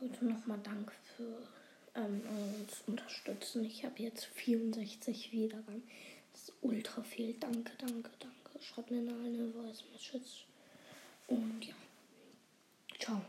wollte nochmal Dank für ähm, uns unterstützen. Ich habe jetzt 64 Wiedergaben. Das ist ultra viel. Danke, danke, danke. Schreibt mir eine Voice Message. Und ja. Ciao.